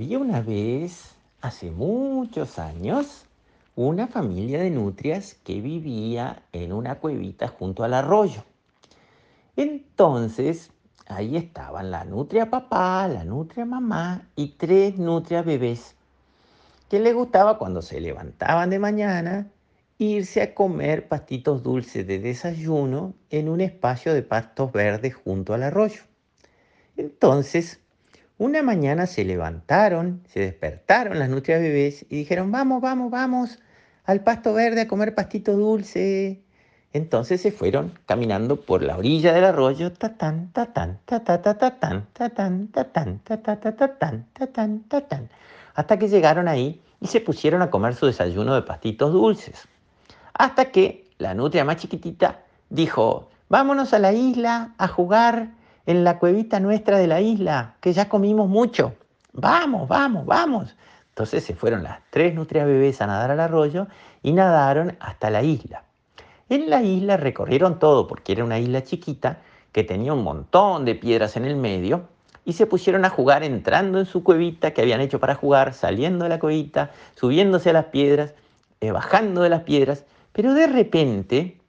Había una vez, hace muchos años, una familia de nutrias que vivía en una cuevita junto al arroyo. Entonces, ahí estaban la nutria papá, la nutria mamá y tres nutrias bebés, que les gustaba cuando se levantaban de mañana irse a comer pastitos dulces de desayuno en un espacio de pastos verdes junto al arroyo. Entonces, una mañana se levantaron, se despertaron las nutrias bebés y dijeron, vamos, vamos, vamos al pasto verde a comer pastito dulce. Entonces se fueron caminando por la orilla del arroyo, hasta que llegaron ahí y se pusieron a comer su desayuno de pastitos dulces. Hasta que la nutria más chiquitita dijo, vámonos a la isla a jugar en la cuevita nuestra de la isla, que ya comimos mucho. Vamos, vamos, vamos. Entonces se fueron las tres nutrias bebés a nadar al arroyo y nadaron hasta la isla. En la isla recorrieron todo porque era una isla chiquita que tenía un montón de piedras en el medio y se pusieron a jugar entrando en su cuevita que habían hecho para jugar, saliendo de la cuevita, subiéndose a las piedras, eh, bajando de las piedras, pero de repente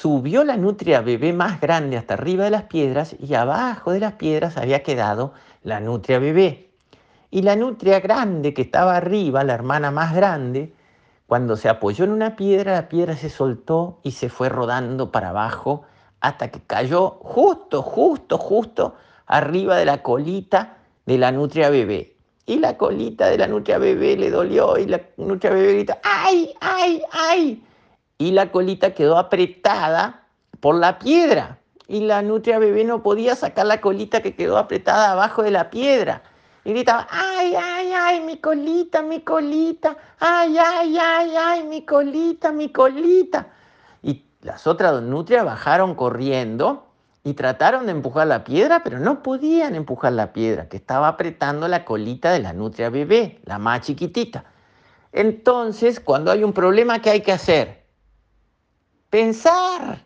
Subió la nutria bebé más grande hasta arriba de las piedras y abajo de las piedras había quedado la nutria bebé. Y la nutria grande que estaba arriba, la hermana más grande, cuando se apoyó en una piedra, la piedra se soltó y se fue rodando para abajo hasta que cayó justo, justo, justo arriba de la colita de la nutria bebé. Y la colita de la nutria bebé le dolió y la nutria bebé grita, ¡ay, ay, ay! Y la colita quedó apretada por la piedra. Y la nutria bebé no podía sacar la colita que quedó apretada abajo de la piedra. Y gritaba, ay, ay, ay, mi colita, mi colita, ay, ay, ay, ay, mi colita, mi colita. Y las otras nutrias bajaron corriendo y trataron de empujar la piedra, pero no podían empujar la piedra, que estaba apretando la colita de la nutria bebé, la más chiquitita. Entonces, cuando hay un problema, ¿qué hay que hacer? Pensar.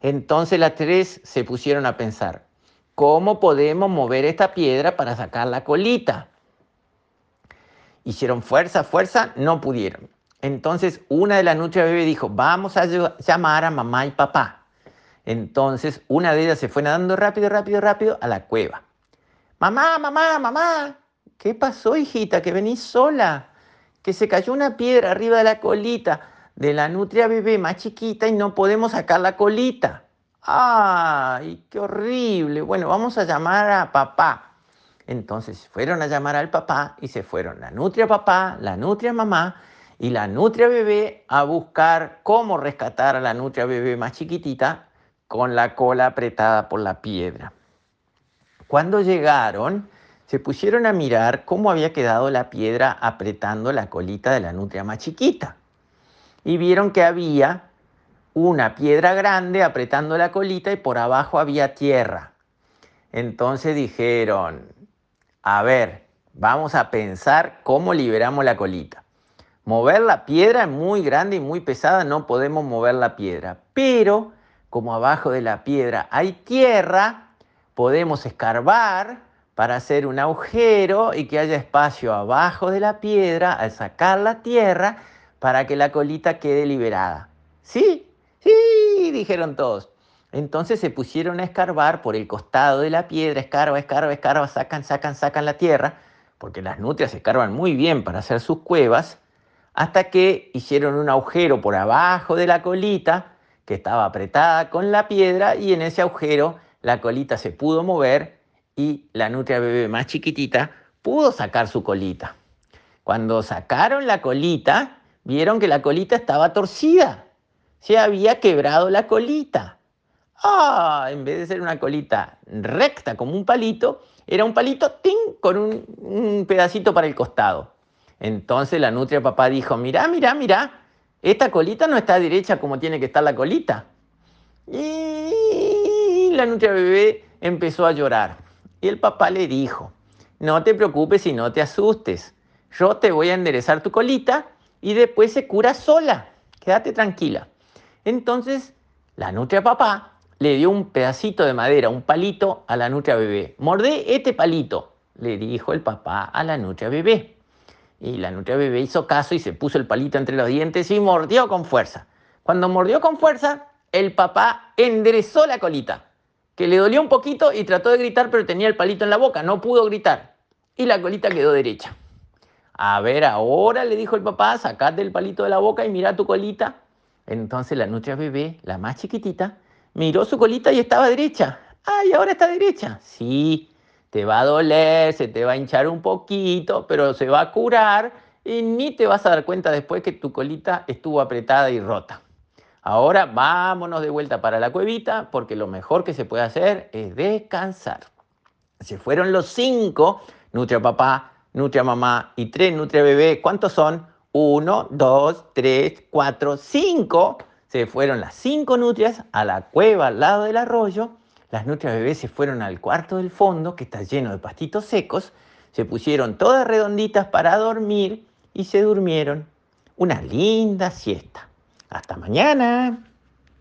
Entonces las tres se pusieron a pensar, ¿cómo podemos mover esta piedra para sacar la colita? Hicieron fuerza, fuerza, no pudieron. Entonces una de las nutrias bebé dijo, vamos a llamar a mamá y papá. Entonces una de ellas se fue nadando rápido, rápido, rápido a la cueva. Mamá, mamá, mamá, ¿qué pasó, hijita? Que venís sola, que se cayó una piedra arriba de la colita de la nutria bebé más chiquita y no podemos sacar la colita. ¡Ay, qué horrible! Bueno, vamos a llamar a papá. Entonces fueron a llamar al papá y se fueron la nutria papá, la nutria mamá y la nutria bebé a buscar cómo rescatar a la nutria bebé más chiquitita con la cola apretada por la piedra. Cuando llegaron, se pusieron a mirar cómo había quedado la piedra apretando la colita de la nutria más chiquita y vieron que había una piedra grande apretando la colita y por abajo había tierra. Entonces dijeron, a ver, vamos a pensar cómo liberamos la colita. Mover la piedra es muy grande y muy pesada, no podemos mover la piedra. Pero como abajo de la piedra hay tierra, podemos escarbar para hacer un agujero y que haya espacio abajo de la piedra al sacar la tierra para que la colita quede liberada. Sí, sí, dijeron todos. Entonces se pusieron a escarbar por el costado de la piedra, escarba, escarba, escarba, sacan, sacan, sacan la tierra, porque las nutrias escarban muy bien para hacer sus cuevas, hasta que hicieron un agujero por abajo de la colita, que estaba apretada con la piedra, y en ese agujero la colita se pudo mover y la nutria bebé más chiquitita pudo sacar su colita. Cuando sacaron la colita, vieron que la colita estaba torcida. Se había quebrado la colita. Ah, en vez de ser una colita recta como un palito, era un palito con un, un, pedacito para el costado. Entonces la nutria papá dijo, mira, mira, mira, esta colita no está derecha como tiene que estar la colita. Y la nutria bebé empezó a llorar. Y el papá le dijo, no te preocupes y no te asustes. Yo te voy a enderezar tu colita y después se cura sola. Quédate tranquila. Entonces, la nutria papá le dio un pedacito de madera, un palito a la nutria bebé. Mordé este palito. le dijo el papá a la nutria bebé. Y la nutria bebé hizo caso y se puso el palito entre los dientes y mordió con fuerza. Cuando mordió con fuerza, el papá enderezó la colita, que le dolió un poquito y trató de gritar, pero tenía el palito en la boca, no pudo gritar. Y la colita quedó derecha. A ver, ahora le dijo el papá, sacate el palito de la boca y mira tu colita. Entonces la nutria bebé, la más chiquitita, miró su colita y estaba derecha. ¡Ay, ahora está derecha! Sí, te va a doler, se te va a hinchar un poquito, pero se va a curar y ni te vas a dar cuenta después que tu colita estuvo apretada y rota. Ahora vámonos de vuelta para la cuevita porque lo mejor que se puede hacer es descansar. Se fueron los cinco, nutria papá, nutria mamá y tres nutria bebé. ¿Cuántos son? Uno, dos, tres, cuatro, cinco. Se fueron las cinco nutrias a la cueva al lado del arroyo. Las nutrias bebés se fueron al cuarto del fondo, que está lleno de pastitos secos. Se pusieron todas redonditas para dormir y se durmieron. Una linda siesta. Hasta mañana.